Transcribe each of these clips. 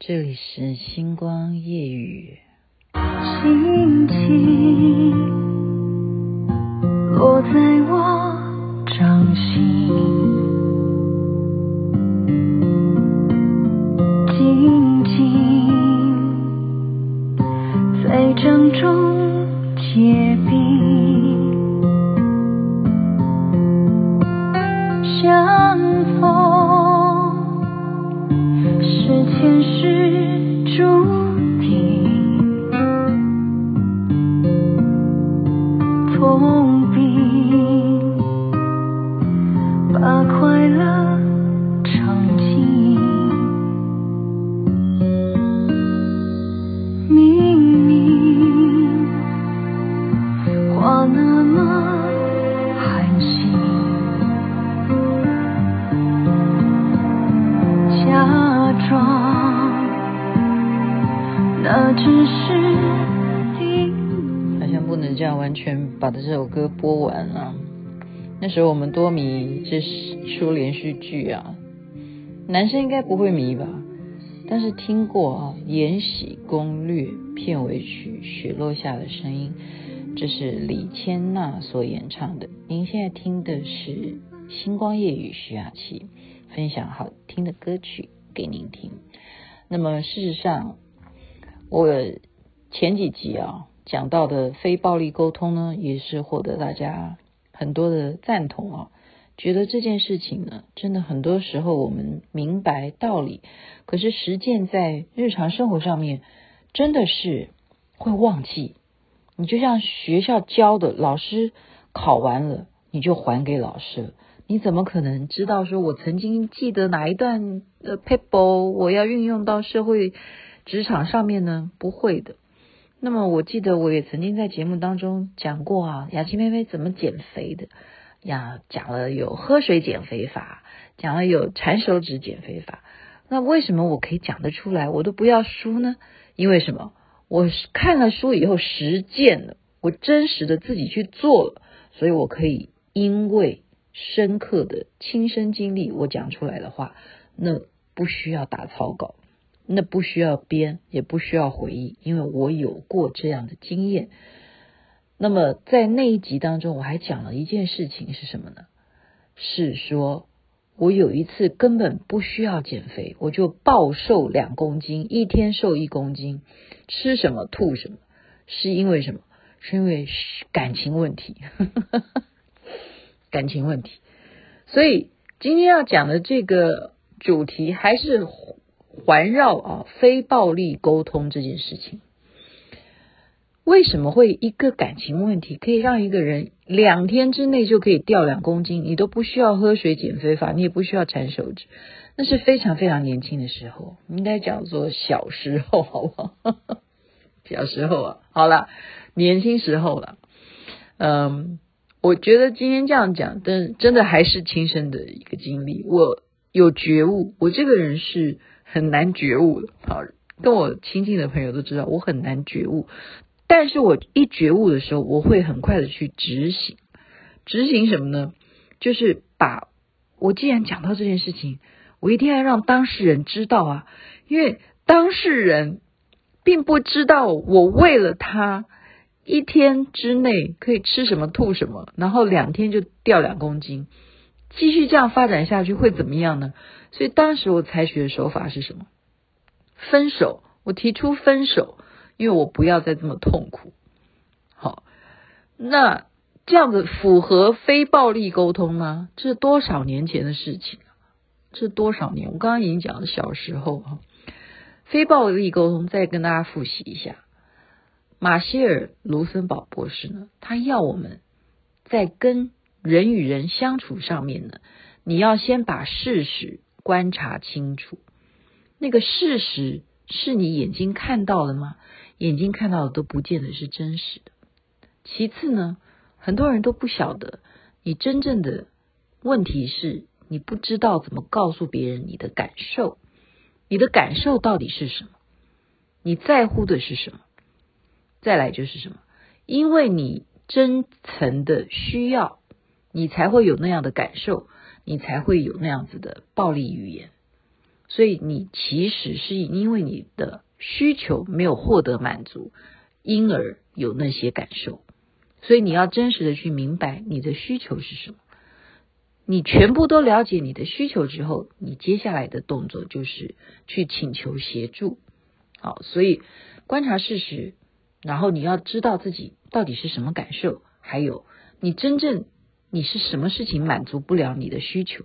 这里是星光夜雨。轻轻落在我掌心，静静在掌中结这这首歌播完了。那时候我们多迷这出连续剧啊，男生应该不会迷吧？但是听过啊，《延禧攻略》片尾曲《雪落下的声音》，这是李千娜所演唱的。您现在听的是《星光夜雨》，徐雅琪分享好听的歌曲给您听。那么事实上，我前几集啊。讲到的非暴力沟通呢，也是获得大家很多的赞同啊。觉得这件事情呢，真的很多时候我们明白道理，可是实践在日常生活上面，真的是会忘记。你就像学校教的，老师考完了，你就还给老师了。你怎么可能知道说，我曾经记得哪一段的 paper，我要运用到社会职场上面呢？不会的。那么我记得我也曾经在节目当中讲过啊，雅琪妹妹怎么减肥的呀？讲了有喝水减肥法，讲了有缠手指减肥法。那为什么我可以讲得出来？我都不要书呢？因为什么？我看了书以后实践了，我真实的自己去做了，所以我可以因为深刻的亲身经历，我讲出来的话，那不需要打草稿。那不需要编，也不需要回忆，因为我有过这样的经验。那么在那一集当中，我还讲了一件事情是什么呢？是说我有一次根本不需要减肥，我就暴瘦两公斤，一天瘦一公斤，吃什么吐什么，是因为什么？是因为感情问题，感情问题。所以今天要讲的这个主题还是。环绕啊，非暴力沟通这件事情，为什么会一个感情问题可以让一个人两天之内就可以掉两公斤？你都不需要喝水减肥法，你也不需要缠手指，那是非常非常年轻的时候，应该叫做小时候，好不好？小时候啊，好了，年轻时候了。嗯，我觉得今天这样讲，但真的还是亲身的一个经历。我有觉悟，我这个人是。很难觉悟的，好，跟我亲近的朋友都知道我很难觉悟，但是我一觉悟的时候，我会很快的去执行。执行什么呢？就是把我既然讲到这件事情，我一定要让当事人知道啊，因为当事人并不知道我为了他一天之内可以吃什么吐什么，然后两天就掉两公斤，继续这样发展下去会怎么样呢？所以当时我采取的手法是什么？分手，我提出分手，因为我不要再这么痛苦。好，那这样子符合非暴力沟通吗？这是多少年前的事情？这多少年？我刚刚已经讲了小时候哈。非暴力沟通，再跟大家复习一下。马歇尔·卢森堡博士呢，他要我们在跟人与人相处上面呢，你要先把事实。观察清楚，那个事实是你眼睛看到了吗？眼睛看到的都不见得是真实的。其次呢，很多人都不晓得，你真正的问题是你不知道怎么告诉别人你的感受，你的感受到底是什么？你在乎的是什么？再来就是什么？因为你真诚的需要，你才会有那样的感受。你才会有那样子的暴力语言，所以你其实是因为你的需求没有获得满足，因而有那些感受。所以你要真实的去明白你的需求是什么。你全部都了解你的需求之后，你接下来的动作就是去请求协助。好，所以观察事实，然后你要知道自己到底是什么感受，还有你真正你是什么事情满足不了你的需求，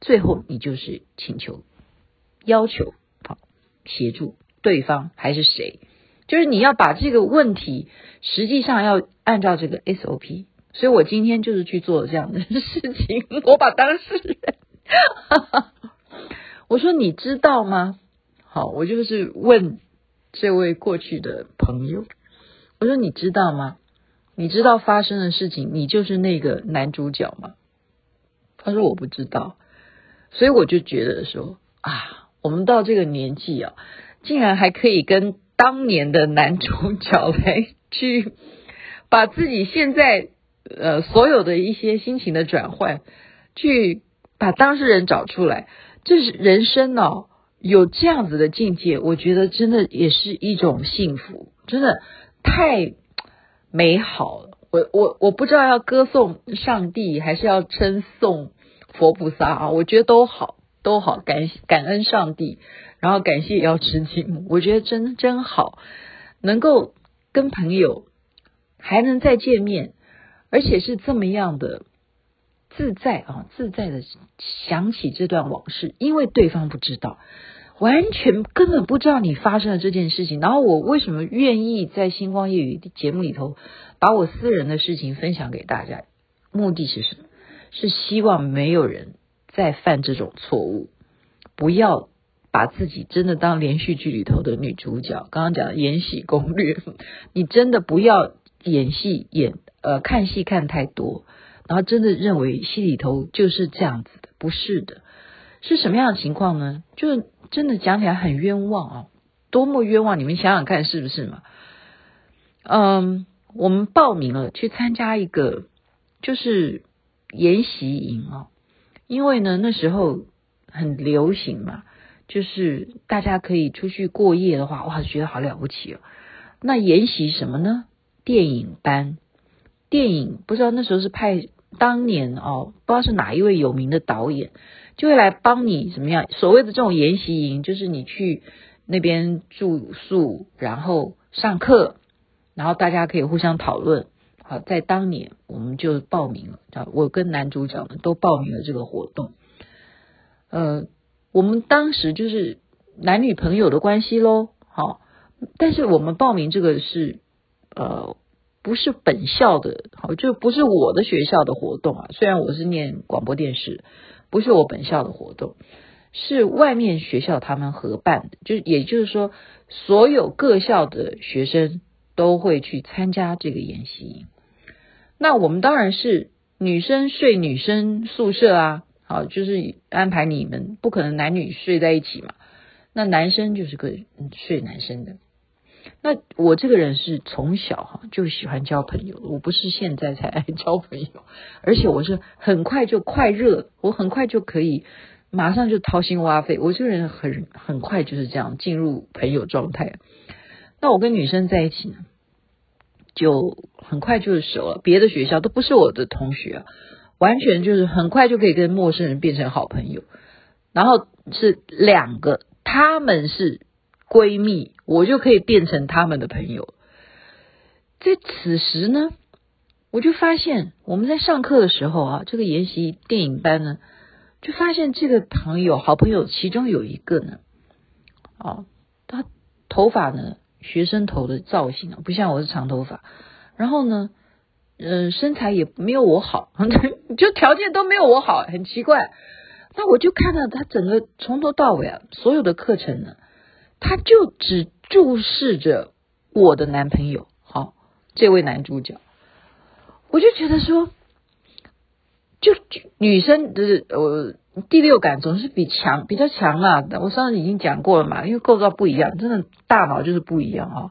最后你就是请求、要求，好，协助对方还是谁？就是你要把这个问题，实际上要按照这个 SOP。所以我今天就是去做这样的事情，我把当事人，我说你知道吗？好，我就是问这位过去的朋友，我说你知道吗？你知道发生的事情，你就是那个男主角吗？他说我不知道，所以我就觉得说啊，我们到这个年纪啊，竟然还可以跟当年的男主角来去把自己现在。呃，所有的一些心情的转换，去把当事人找出来，这是人生哦，有这样子的境界，我觉得真的也是一种幸福，真的太美好。我我我不知道要歌颂上帝，还是要称颂佛菩萨啊？我觉得都好，都好，感感恩上帝，然后感谢药师节目，我觉得真真好，能够跟朋友还能再见面。而且是这么样的自在啊，自在的想起这段往事，因为对方不知道，完全根本不知道你发生了这件事情。然后我为什么愿意在星光夜语节目里头把我私人的事情分享给大家？目的是什么？是希望没有人再犯这种错误，不要把自己真的当连续剧里头的女主角。刚刚讲的《延禧攻略》，你真的不要演戏演。呃，看戏看太多，然后真的认为戏里头就是这样子的，不是的，是什么样的情况呢？就真的讲起来很冤枉哦，多么冤枉！你们想想看，是不是嘛？嗯，我们报名了去参加一个就是研习营哦，因为呢那时候很流行嘛，就是大家可以出去过夜的话，哇，觉得好了不起哦。那研习什么呢？电影班。电影不知道那时候是派当年哦，不知道是哪一位有名的导演，就会来帮你怎么样？所谓的这种研习营，就是你去那边住宿，然后上课，然后大家可以互相讨论。好，在当年我们就报名了，我跟男主角们都报名了这个活动。呃，我们当时就是男女朋友的关系喽。好，但是我们报名这个是呃。不是本校的，好，就不是我的学校的活动啊。虽然我是念广播电视，不是我本校的活动，是外面学校他们合办的。就也就是说，所有各校的学生都会去参加这个研习营。那我们当然是女生睡女生宿舍啊，好，就是安排你们不可能男女睡在一起嘛。那男生就是个睡男生的。那我这个人是从小哈就喜欢交朋友，我不是现在才爱交朋友，而且我是很快就快热，我很快就可以马上就掏心挖肺，我这个人很很快就是这样进入朋友状态。那我跟女生在一起呢，就很快就是熟了，别的学校都不是我的同学啊，完全就是很快就可以跟陌生人变成好朋友，然后是两个，他们是。闺蜜，我就可以变成他们的朋友。在此时呢，我就发现我们在上课的时候啊，这个研习电影班呢，就发现这个朋友好朋友其中有一个呢，哦，他头发呢，学生头的造型啊，不像我是长头发，然后呢，呃，身材也没有我好，就条件都没有我好，很奇怪。那我就看到他整个从头到尾啊，所有的课程呢。他就只注视着我的男朋友，好，这位男主角，我就觉得说，就就女生的呃第六感总是比强比较强啊。我上次已经讲过了嘛，因为构造不一样，真的大脑就是不一样啊。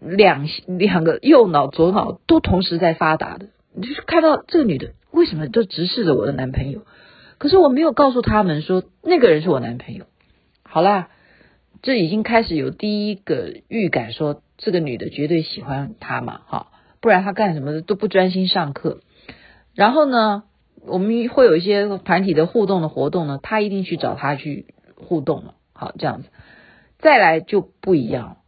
两两个右脑左脑都同时在发达的，你就是看到这个女的为什么就直视着我的男朋友？可是我没有告诉他们说那个人是我男朋友。好啦，这已经开始有第一个预感，说这个女的绝对喜欢他嘛，哈，不然他干什么都不专心上课。然后呢，我们会有一些团体的互动的活动呢，他一定去找他去互动了。好，这样子，再来就不一样，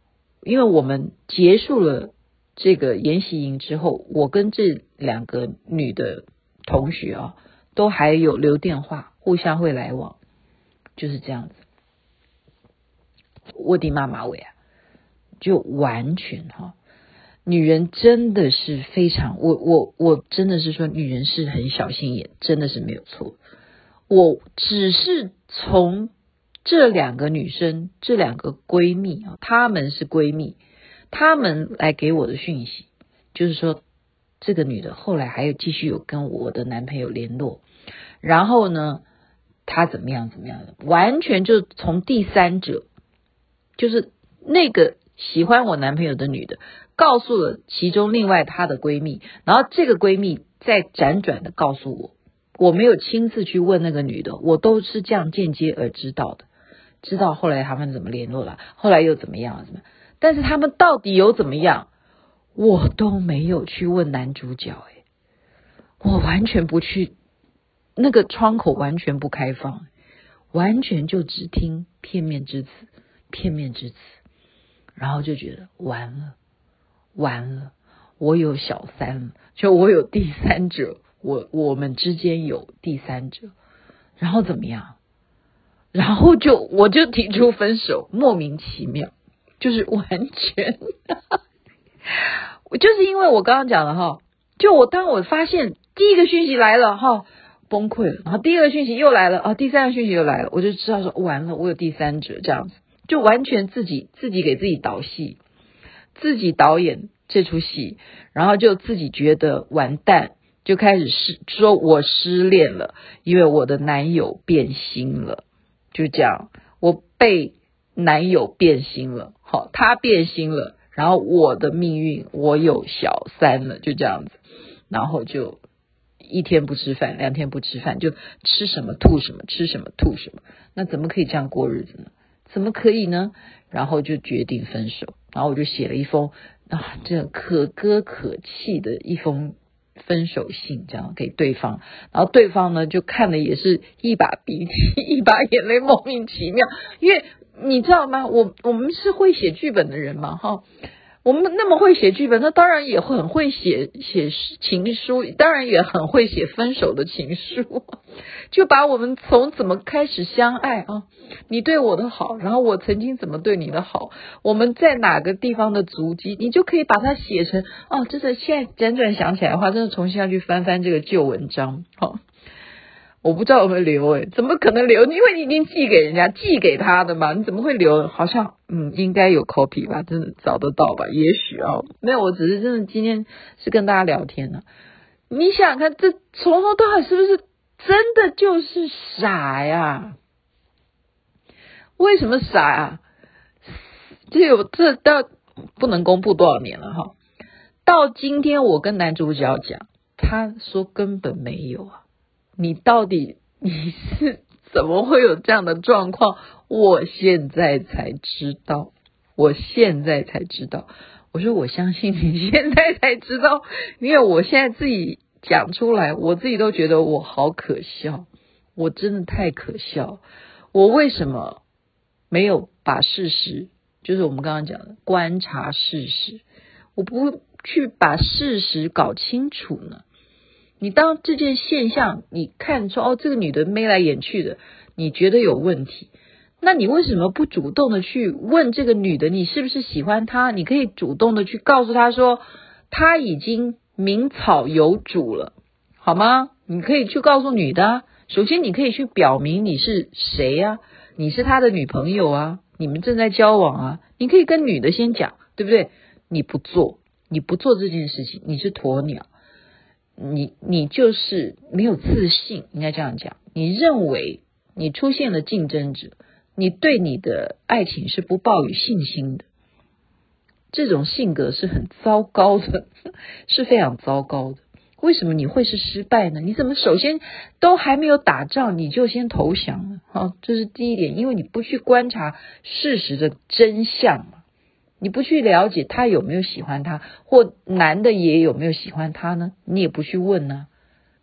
因为我们结束了这个研习营之后，我跟这两个女的同学啊，都还有留电话，互相会来往，就是这样子。我的妈妈喂啊，就完全哈，女人真的是非常，我我我真的是说，女人是很小心眼，真的是没有错。我只是从这两个女生，这两个闺蜜啊，她们是闺蜜，她们来给我的讯息，就是说这个女的后来还有继续有跟我的男朋友联络，然后呢，她怎么样怎么样的，完全就从第三者。就是那个喜欢我男朋友的女的，告诉了其中另外她的闺蜜，然后这个闺蜜再辗转的告诉我，我没有亲自去问那个女的，我都是这样间接而知道的，知道后来他们怎么联络了，后来又怎么样怎么，但是他们到底有怎么样，我都没有去问男主角，哎，我完全不去，那个窗口完全不开放，完全就只听片面之词。片面之词，然后就觉得完了，完了，我有小三，就我有第三者，我我们之间有第三者，然后怎么样？然后就我就提出分手，莫名其妙，就是完全，我 就是因为我刚刚讲了哈，就我当我发现第一个讯息来了哈，崩溃了，然后第二个讯息又来了啊，第三个讯息又来了，我就知道说完了，我有第三者这样子。就完全自己自己给自己导戏，自己导演这出戏，然后就自己觉得完蛋，就开始失说我失恋了，因为我的男友变心了，就这样，我被男友变心了，好，他变心了，然后我的命运我有小三了，就这样子，然后就一天不吃饭，两天不吃饭，就吃什么吐什么，吃什么吐什么，那怎么可以这样过日子呢？怎么可以呢？然后就决定分手，然后我就写了一封啊，这可歌可泣的一封分手信，这样给对方。然后对方呢，就看的也是一把鼻涕 一把眼泪，莫名其妙。因为你知道吗？我我们是会写剧本的人嘛，哈。我们那么会写剧本，那当然也很会写写情书，当然也很会写分手的情书。就把我们从怎么开始相爱啊，你对我的好，然后我曾经怎么对你的好，我们在哪个地方的足迹，你就可以把它写成哦。真的，现在辗转想起来的话，真的重新要去翻翻这个旧文章，好。我不知道有没有留诶，怎么可能留？因为你已经寄给人家，寄给他的嘛，你怎么会留？好像嗯，应该有 copy 吧，真的找得到吧？也许哦，没有，我只是真的今天是跟大家聊天呢、你想想看，这从头到尾是不是真的就是傻呀？为什么傻呀？这有这到不能公布多少年了哈？到今天我跟男主角讲，他说根本没有啊。你到底你是怎么会有这样的状况？我现在才知道，我现在才知道。我说我相信你现在才知道，因为我现在自己讲出来，我自己都觉得我好可笑，我真的太可笑。我为什么没有把事实，就是我们刚刚讲的观察事实，我不去把事实搞清楚呢？你当这件现象，你看说哦，这个女的眉来眼去的，你觉得有问题，那你为什么不主动的去问这个女的，你是不是喜欢她？你可以主动的去告诉她说，她已经名草有主了，好吗？你可以去告诉女的，首先你可以去表明你是谁呀？你是他的女朋友啊，你们正在交往啊，你可以跟女的先讲，对不对？你不做，你不做这件事情，你是鸵鸟。你你就是没有自信，应该这样讲。你认为你出现了竞争者，你对你的爱情是不抱有信心的，这种性格是很糟糕的，是非常糟糕的。为什么你会是失败呢？你怎么首先都还没有打仗你就先投降呢？好，这是第一点，因为你不去观察事实的真相，你不去了解他有没有喜欢他，或男的也有没有喜欢他呢？你也不去问呢，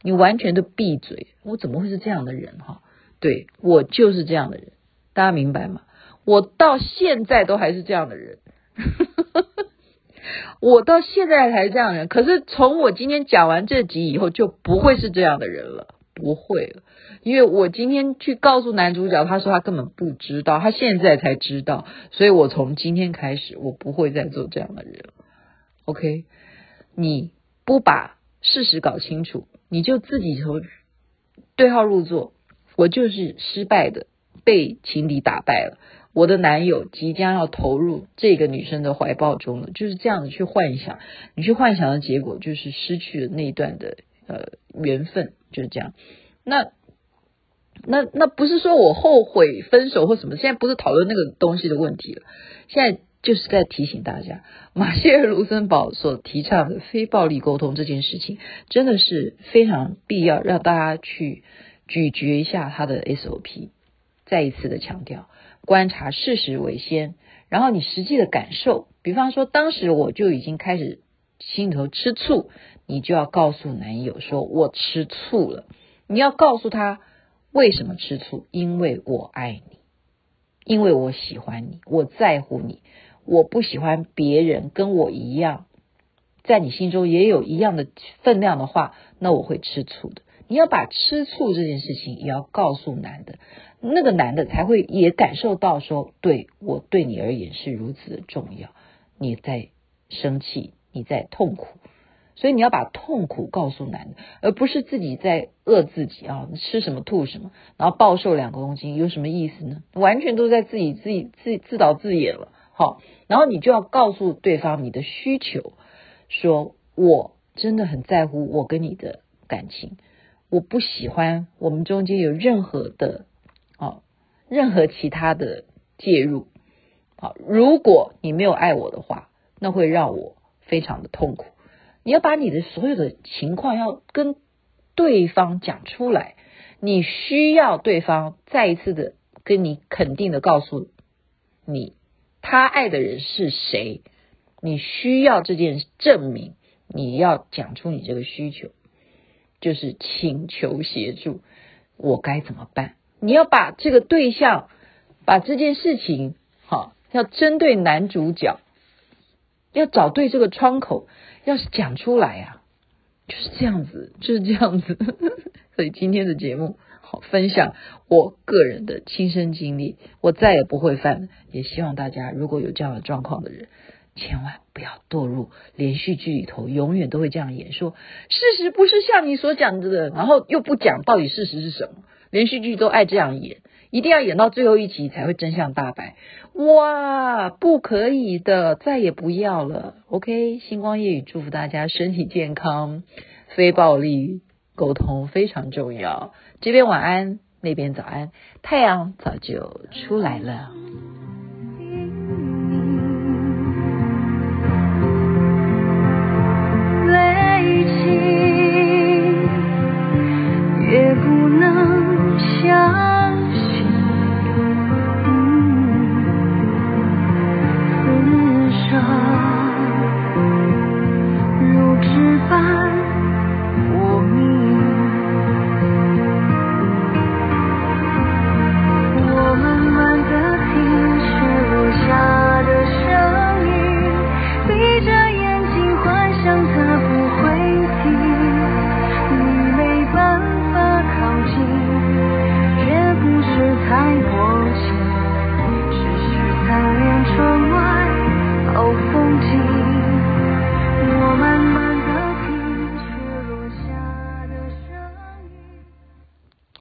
你完全都闭嘴。我怎么会是这样的人？哈，对，我就是这样的人，大家明白吗？我到现在都还是这样的人。我到现在才是这样的人，可是从我今天讲完这集以后，就不会是这样的人了，不会了，因为我今天去告诉男主角，他说他根本不知道，他现在才知道，所以我从今天开始，我不会再做这样的人。OK，你不把事实搞清楚，你就自己从对号入座，我就是失败的，被情敌打败了。我的男友即将要投入这个女生的怀抱中了，就是这样子去幻想，你去幻想的结果就是失去了那一段的呃缘分，就是这样。那那那不是说我后悔分手或什么，现在不是讨论那个东西的问题了，现在就是在提醒大家，马歇尔·卢森堡所提倡的非暴力沟通这件事情，真的是非常必要，让大家去咀嚼一下他的 SOP，再一次的强调。观察事实为先，然后你实际的感受，比方说当时我就已经开始心里头吃醋，你就要告诉男友说我吃醋了，你要告诉他为什么吃醋，因为我爱你，因为我喜欢你，我在乎你，我不喜欢别人跟我一样，在你心中也有一样的分量的话，那我会吃醋的。你要把吃醋这件事情也要告诉男的。那个男的才会也感受到说，对，我对你而言是如此的重要。你在生气，你在痛苦，所以你要把痛苦告诉男的，而不是自己在饿自己啊，吃什么吐什么，然后暴瘦两公斤，有什么意思呢？完全都在自己自己自自导自演了。好，然后你就要告诉对方你的需求，说我真的很在乎我跟你的感情，我不喜欢我们中间有任何的哦。任何其他的介入，好，如果你没有爱我的话，那会让我非常的痛苦。你要把你的所有的情况要跟对方讲出来，你需要对方再一次的跟你肯定的告诉你，他爱的人是谁，你需要这件证明，你要讲出你这个需求，就是请求协助，我该怎么办？你要把这个对象，把这件事情，好，要针对男主角，要找对这个窗口，要是讲出来呀、啊，就是这样子，就是这样子。所以今天的节目，好，分享我个人的亲身经历，我再也不会犯。也希望大家如果有这样的状况的人，千万不要堕入连续剧里头，永远都会这样演说，事实不是像你所讲的，然后又不讲到底事实是什么。连续剧都爱这样演，一定要演到最后一集才会真相大白。哇，不可以的，再也不要了。OK，星光夜雨祝福大家身体健康，非暴力沟通非常重要。这边晚安，那边早安，太阳早就出来了。